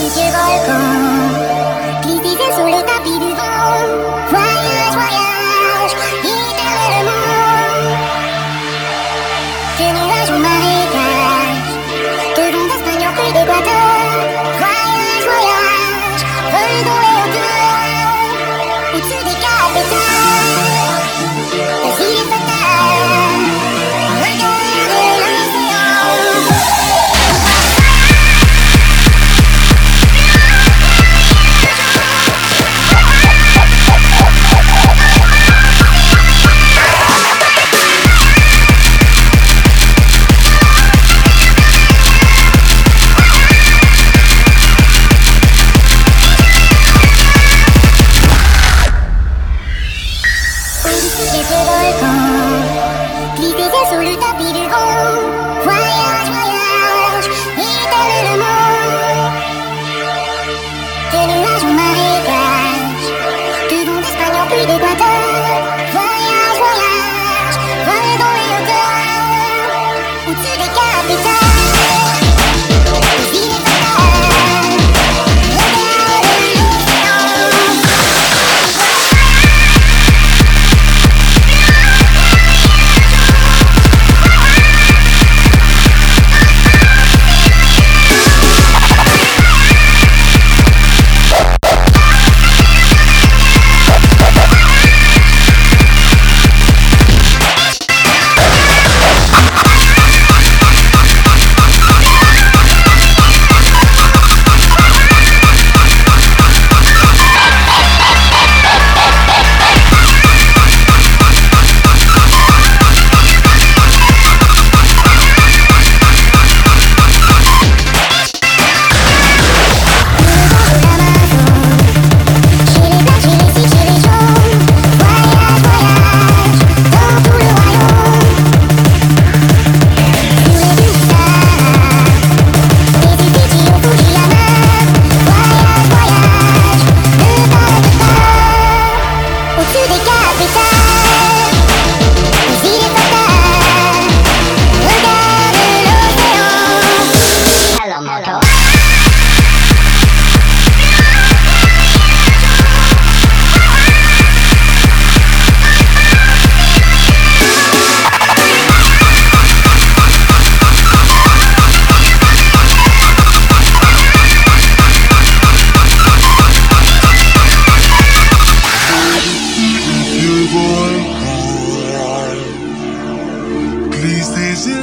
に着替 시끄러고 비비가 솔다 비르고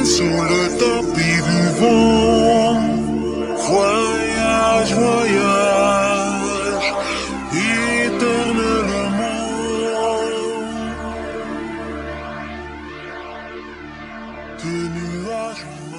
sur le tapis du vent. Voyage, voyage, éternellement. Que.